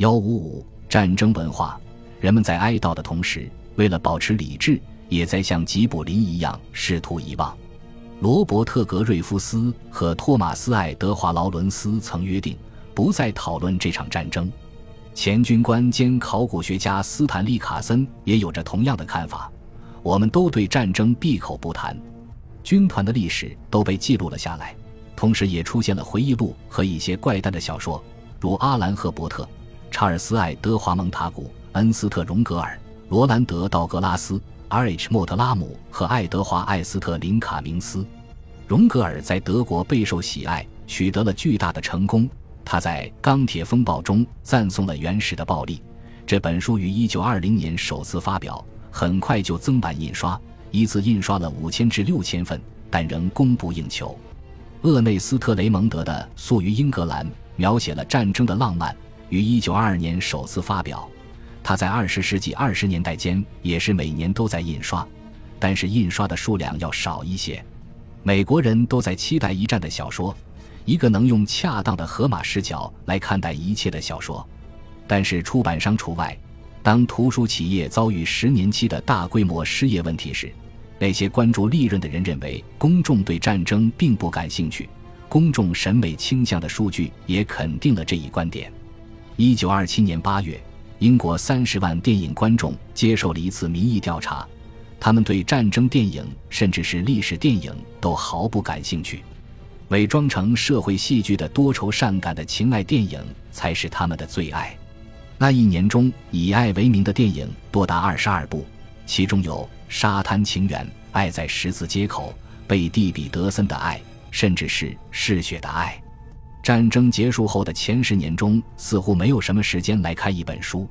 幺五五战争文化，人们在哀悼的同时，为了保持理智，也在像吉卜林一样试图遗忘。罗伯特·格瑞夫斯和托马斯·爱德华·劳伦斯曾约定不再讨论这场战争。前军官兼考古学家斯坦利·卡森也有着同样的看法。我们都对战争闭口不谈。军团的历史都被记录了下来，同时也出现了回忆录和一些怪诞的小说，如阿兰·赫伯特、查尔斯·爱德华·蒙塔古、恩斯特·荣格尔、罗兰德·道格拉斯、R.H. 莫特拉姆和爱德华·艾斯特林卡明斯。荣格尔在德国备受喜爱，取得了巨大的成功。他在《钢铁风暴》中赞颂了原始的暴力。这本书于1920年首次发表，很快就增版印刷，一次印刷了五千至六千份，但仍供不应求。厄内斯特·雷蒙德的《宿于英格兰》描写了战争的浪漫，于1922年首次发表。他在20世纪20年代间也是每年都在印刷，但是印刷的数量要少一些。美国人都在期待一战的小说，一个能用恰当的荷马视角来看待一切的小说。但是出版商除外。当图书企业遭遇十年期的大规模失业问题时，那些关注利润的人认为公众对战争并不感兴趣。公众审美倾向的数据也肯定了这一观点。一九二七年八月，英国三十万电影观众接受了一次民意调查。他们对战争电影，甚至是历史电影都毫不感兴趣，伪装成社会戏剧的多愁善感的情爱电影才是他们的最爱。那一年中以爱为名的电影多达二十二部，其中有《沙滩情缘》《爱在十字街口》《贝蒂·彼得森的爱》，甚至是《嗜血的爱》。战争结束后的前十年中，似乎没有什么时间来看一本书。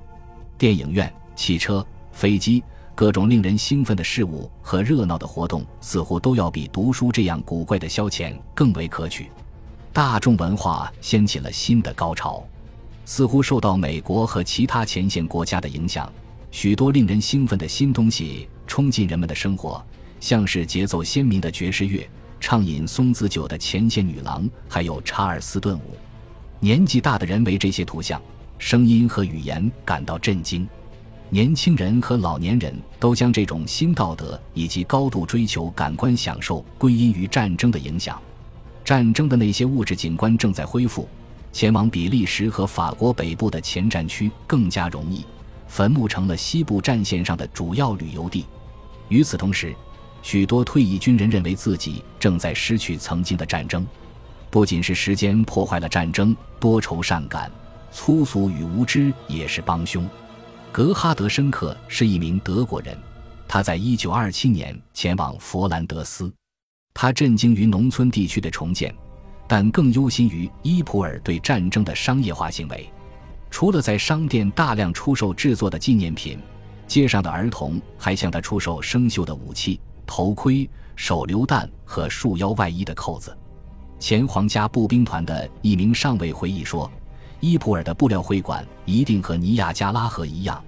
电影院、汽车、飞机。各种令人兴奋的事物和热闹的活动，似乎都要比读书这样古怪的消遣更为可取。大众文化掀起了新的高潮，似乎受到美国和其他前线国家的影响，许多令人兴奋的新东西冲进人们的生活，像是节奏鲜明的爵士乐、畅饮松子酒的前线女郎，还有查尔斯顿舞。年纪大的人为这些图像、声音和语言感到震惊。年轻人和老年人都将这种新道德以及高度追求感官享受归因于战争的影响。战争的那些物质景观正在恢复，前往比利时和法国北部的前战区更加容易，坟墓成了西部战线上的主要旅游地。与此同时，许多退役军人认为自己正在失去曾经的战争。不仅是时间破坏了战争，多愁善感、粗俗与无知也是帮凶。格哈德·申克是一名德国人，他在1927年前往佛兰德斯。他震惊于农村地区的重建，但更忧心于伊普尔对战争的商业化行为。除了在商店大量出售制作的纪念品，街上的儿童还向他出售生锈的武器、头盔、手榴弹和束腰外衣的扣子。前皇家步兵团的一名上尉回忆说。伊普尔的布料会馆一定和尼亚加拉河一样，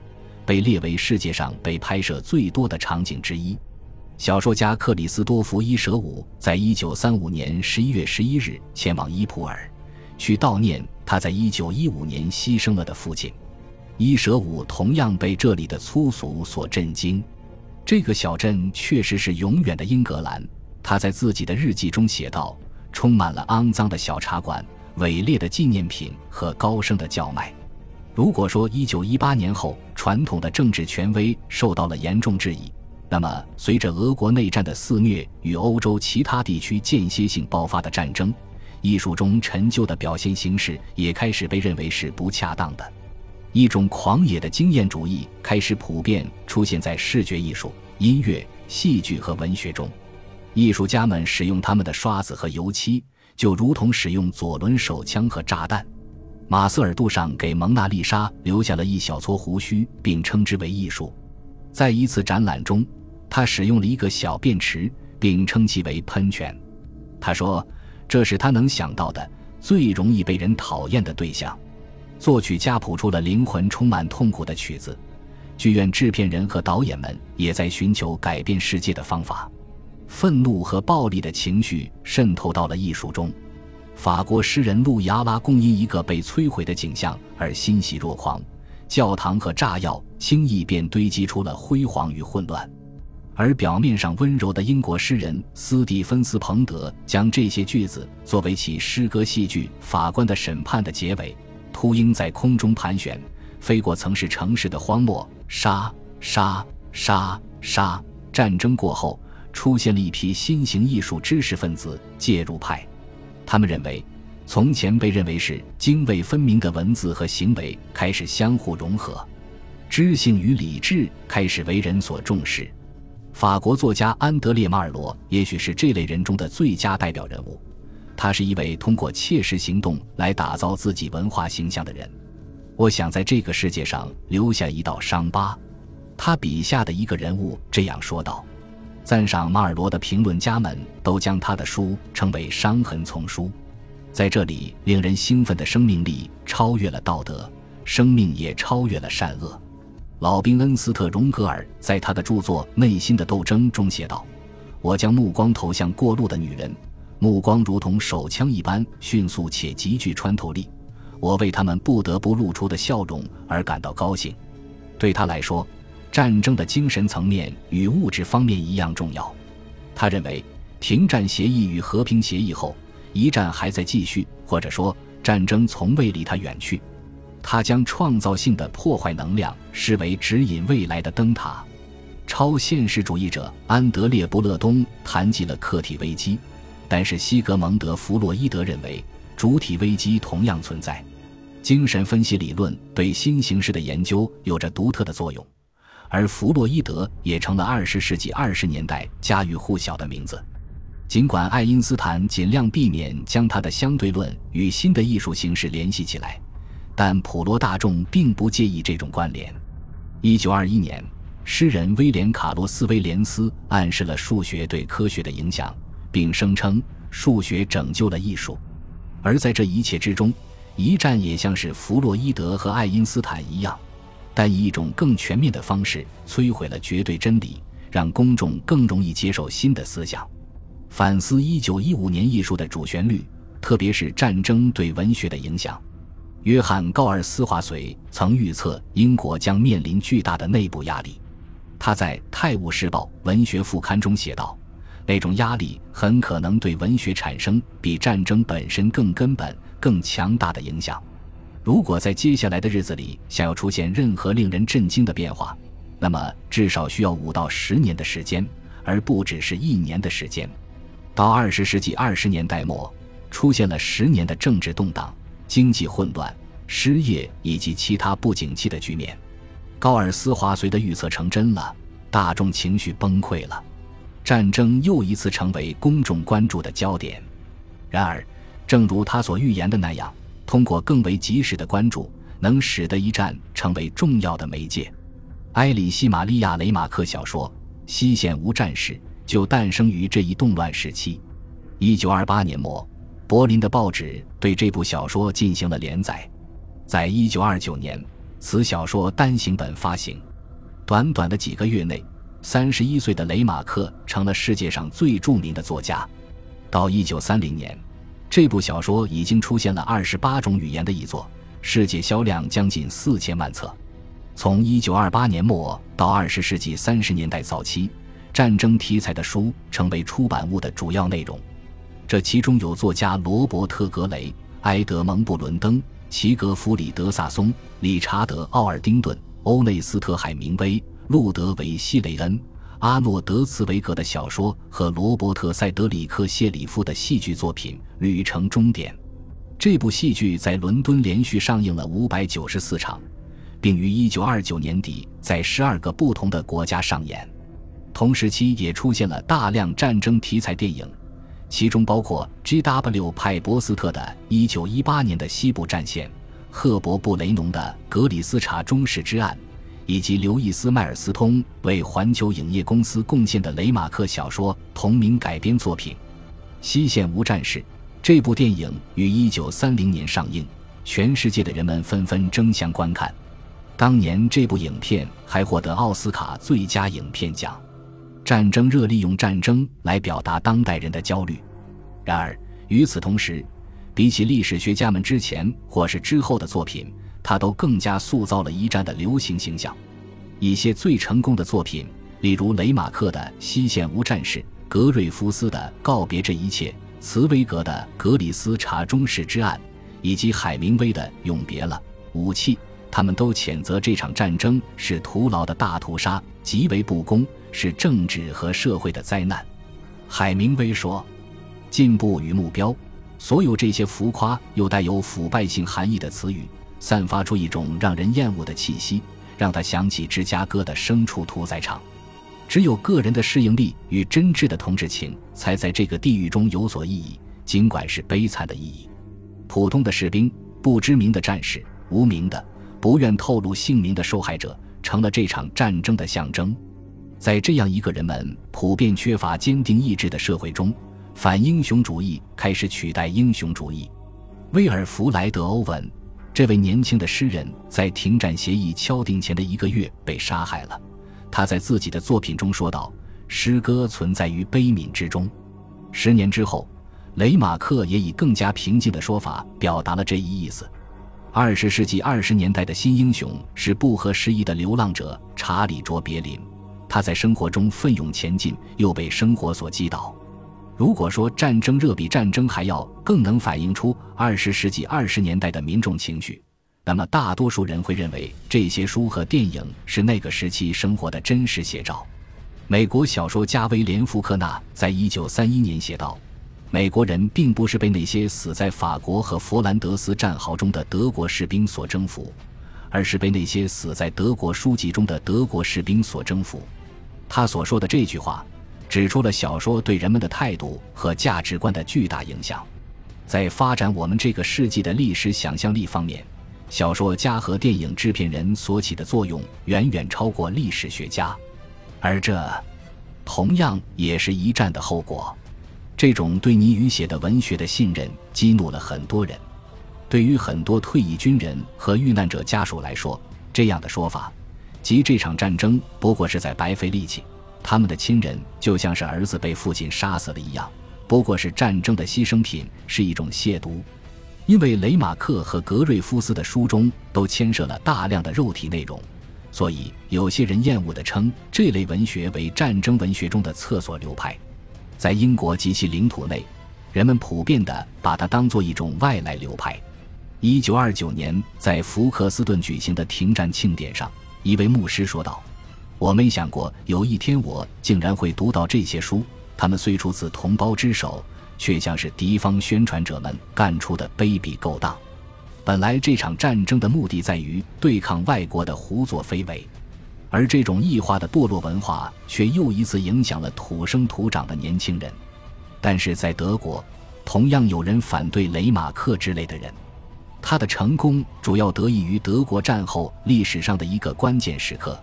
被列为世界上被拍摄最多的场景之一。小说家克里斯多夫·伊舍伍在一九三五年十一月十一日前往伊普尔，去悼念他在一九一五年牺牲了的父亲。伊舍伍同样被这里的粗俗所震惊。这个小镇确实是永远的英格兰，他在自己的日记中写道：“充满了肮脏的小茶馆。”伪劣的纪念品和高声的叫卖。如果说1918年后传统的政治权威受到了严重质疑，那么随着俄国内战的肆虐与欧洲其他地区间歇性爆发的战争，艺术中陈旧的表现形式也开始被认为是不恰当的。一种狂野的经验主义开始普遍出现在视觉艺术、音乐、戏剧和文学中。艺术家们使用他们的刷子和油漆。就如同使用左轮手枪和炸弹，马瑟尔杜尚给蒙娜丽莎留下了一小撮胡须，并称之为艺术。在一次展览中，他使用了一个小便池，并称其为喷泉。他说：“这是他能想到的最容易被人讨厌的对象。”作曲家谱出了灵魂充满痛苦的曲子，剧院制片人和导演们也在寻求改变世界的方法。愤怒和暴力的情绪渗透到了艺术中，法国诗人路易阿拉贡因一个被摧毁的景象而欣喜若狂，教堂和炸药轻易便堆积出了辉煌与混乱。而表面上温柔的英国诗人斯蒂芬斯·彭德将这些句子作为其诗歌戏剧《法官的审判》的结尾。秃鹰在空中盘旋，飞过曾是城市的荒漠。杀杀杀杀！战争过后，出现了一批新型艺术知识分子介入派。他们认为，从前被认为是泾渭分明的文字和行为开始相互融合，知性与理智开始为人所重视。法国作家安德烈·马尔罗也许是这类人中的最佳代表人物。他是一位通过切实行动来打造自己文化形象的人。我想在这个世界上留下一道伤疤。他笔下的一个人物这样说道。赞赏马尔罗的评论家们都将他的书称为“伤痕丛书”。在这里，令人兴奋的生命力超越了道德，生命也超越了善恶。老兵恩斯特·荣格尔在他的著作《内心的斗争》中写道：“我将目光投向过路的女人。”目光如同手枪一般迅速且极具穿透力，我为他们不得不露出的笑容而感到高兴。对他来说，战争的精神层面与物质方面一样重要。他认为，停战协议与和平协议后，一战还在继续，或者说，战争从未离他远去。他将创造性的破坏能量视为指引未来的灯塔。超现实主义者安德烈·布勒东谈及了客体危机。但是西格蒙德·弗洛伊德认为，主体危机同样存在。精神分析理论对新形式的研究有着独特的作用，而弗洛伊德也成了二十世纪二十年代家喻户晓的名字。尽管爱因斯坦尽量避免将他的相对论与新的艺术形式联系起来，但普罗大众并不介意这种关联。一九二一年，诗人威廉·卡洛斯·威廉斯暗示了数学对科学的影响。并声称数学拯救了艺术，而在这一切之中，一战也像是弗洛伊德和爱因斯坦一样，但以一种更全面的方式摧毁了绝对真理，让公众更容易接受新的思想。反思一九一五年艺术的主旋律，特别是战争对文学的影响。约翰·高尔斯华绥曾预测英国将面临巨大的内部压力，他在《泰晤士报》文学副刊中写道。那种压力很可能对文学产生比战争本身更根本、更强大的影响。如果在接下来的日子里想要出现任何令人震惊的变化，那么至少需要五到十年的时间，而不只是一年的时间。到二十世纪二十年代末，出现了十年的政治动荡、经济混乱、失业以及其他不景气的局面。高尔斯华绥的预测成真了，大众情绪崩溃了。战争又一次成为公众关注的焦点。然而，正如他所预言的那样，通过更为及时的关注，能使得一战成为重要的媒介。埃里希·玛利亚·雷马克小说《西线无战事》就诞生于这一动乱时期。一九二八年末，柏林的报纸对这部小说进行了连载。在一九二九年，此小说单行本发行。短短的几个月内。三十一岁的雷马克成了世界上最著名的作家。到一九三零年，这部小说已经出现了二十八种语言的译作，世界销量将近四千万册。从一九二八年末到二十世纪三十年代早期，战争题材的书成为出版物的主要内容。这其中有作家罗伯特·格雷、埃德蒙·布伦登、齐格弗里德·萨松、理查德·奥尔丁顿、欧内斯特·海明威。路德维希·雷恩、阿诺德·茨维格的小说和罗伯特·塞德里克·谢里夫的戏剧作品《旅程终点》，这部戏剧在伦敦连续上映了五百九十四场，并于一九二九年底在十二个不同的国家上演。同时期也出现了大量战争题材电影，其中包括 G.W. 派伯斯特的一九一八年的西部战线，赫伯·布雷农的《格里斯查中士之案》。以及刘易斯·迈尔斯通为环球影业公司贡献的雷马克小说同名改编作品《西线无战事》。这部电影于1930年上映，全世界的人们纷纷争相观看。当年这部影片还获得奥斯卡最佳影片奖。战争热利用战争来表达当代人的焦虑。然而与此同时，比起历史学家们之前或是之后的作品，他都更加塑造了一战的流行形象。一些最成功的作品，例如雷马克的《西线无战事》，格瑞夫斯的《告别这一切》，茨威格的《格里斯查中士之案》，以及海明威的《永别了，武器》，他们都谴责这场战争是徒劳的大屠杀，极为不公，是政治和社会的灾难。海明威说：“进步与目标，所有这些浮夸又带有腐败性含义的词语，散发出一种让人厌恶的气息。”让他想起芝加哥的牲畜屠宰场。只有个人的适应力与真挚的同志情，才在这个地狱中有所意义，尽管是悲惨的意义。普通的士兵、不知名的战士、无名的、不愿透露姓名的受害者，成了这场战争的象征。在这样一个人们普遍缺乏坚定意志的社会中，反英雄主义开始取代英雄主义。威尔弗莱德·欧文。这位年轻的诗人在停战协议敲定前的一个月被杀害了。他在自己的作品中说道：“诗歌存在于悲悯之中。”十年之后，雷马克也以更加平静的说法表达了这一意思。二十世纪二十年代的新英雄是不合时宜的流浪者查理·卓别林。他在生活中奋勇前进，又被生活所击倒。如果说战争热比战争还要更能反映出二十世纪二十年代的民众情绪，那么大多数人会认为这些书和电影是那个时期生活的真实写照。美国小说家威廉·福克纳在一九三一年写道：“美国人并不是被那些死在法国和佛兰德斯战壕中的德国士兵所征服，而是被那些死在德国书籍中的德国士兵所征服。”他所说的这句话。指出了小说对人们的态度和价值观的巨大影响，在发展我们这个世纪的历史想象力方面，小说家和电影制片人所起的作用远远超过历史学家，而这同样也是一战的后果。这种对你与写的文学的信任激怒了很多人。对于很多退役军人和遇难者家属来说，这样的说法，即这场战争不过是在白费力气。他们的亲人就像是儿子被父亲杀死了一样，不过是战争的牺牲品，是一种亵渎。因为雷马克和格瑞夫斯的书中都牵涉了大量的肉体内容，所以有些人厌恶地称这类文学为战争文学中的厕所流派。在英国及其领土内，人们普遍地把它当作一种外来流派。一九二九年，在福克斯顿举行的停战庆典上，一位牧师说道。我没想过有一天我竟然会读到这些书，他们虽出自同胞之手，却像是敌方宣传者们干出的卑鄙勾当。本来这场战争的目的在于对抗外国的胡作非为，而这种异化的堕落文化却又一次影响了土生土长的年轻人。但是在德国，同样有人反对雷马克之类的人。他的成功主要得益于德国战后历史上的一个关键时刻。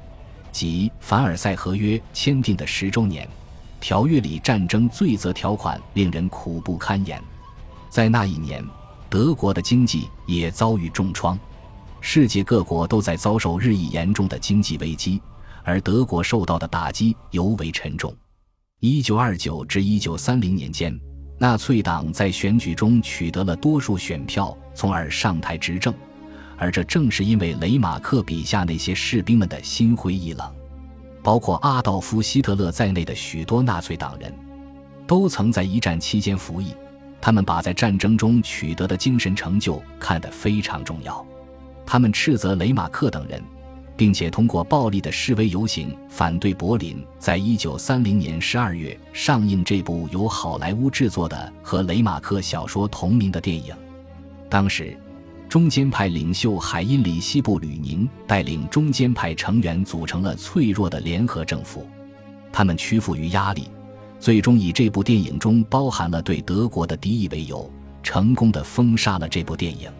即凡尔赛合约签订的十周年，条约里战争罪责条款令人苦不堪言。在那一年，德国的经济也遭遇重创，世界各国都在遭受日益严重的经济危机，而德国受到的打击尤为沉重。一九二九至一九三零年间，纳粹党在选举中取得了多数选票，从而上台执政。而这正是因为雷马克笔下那些士兵们的心灰意冷，包括阿道夫·希特勒在内的许多纳粹党人，都曾在一战期间服役。他们把在战争中取得的精神成就看得非常重要。他们斥责雷马克等人，并且通过暴力的示威游行反对柏林在一九三零年十二月上映这部由好莱坞制作的和雷马克小说同名的电影。当时。中间派领袖海因里希·布吕宁带领中间派成员组成了脆弱的联合政府，他们屈服于压力，最终以这部电影中包含了对德国的敌意为由，成功的封杀了这部电影。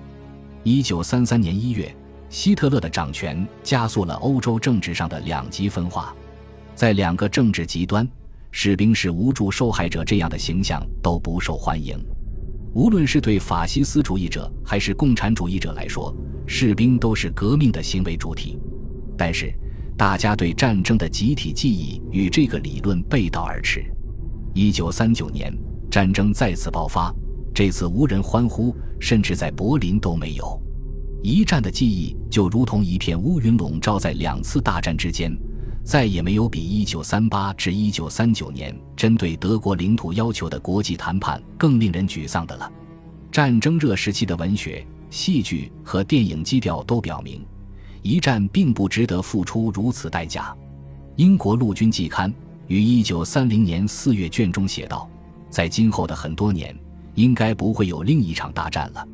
一九三三年一月，希特勒的掌权加速了欧洲政治上的两极分化，在两个政治极端，士兵是无助受害者这样的形象都不受欢迎。无论是对法西斯主义者还是共产主义者来说，士兵都是革命的行为主体。但是，大家对战争的集体记忆与这个理论背道而驰。一九三九年，战争再次爆发，这次无人欢呼，甚至在柏林都没有。一战的记忆就如同一片乌云笼罩在两次大战之间，再也没有比1938至1939年针对德国领土要求的国际谈判更令人沮丧的了。战争热时期的文学、戏剧和电影基调都表明，一战并不值得付出如此代价。英国陆军季刊于1930年4月卷中写道：“在今后的很多年，应该不会有另一场大战了。”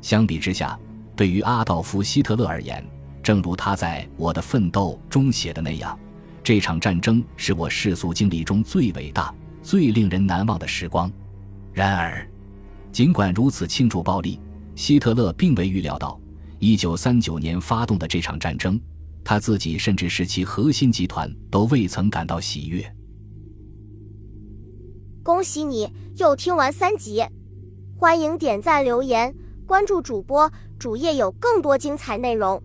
相比之下，对于阿道夫·希特勒而言，正如他在《我的奋斗》中写的那样，这场战争是我世俗经历中最伟大、最令人难忘的时光。然而，尽管如此庆祝暴力，希特勒并未预料到1939年发动的这场战争，他自己甚至是其核心集团都未曾感到喜悦。恭喜你又听完三集，欢迎点赞、留言、关注主播。主页有更多精彩内容。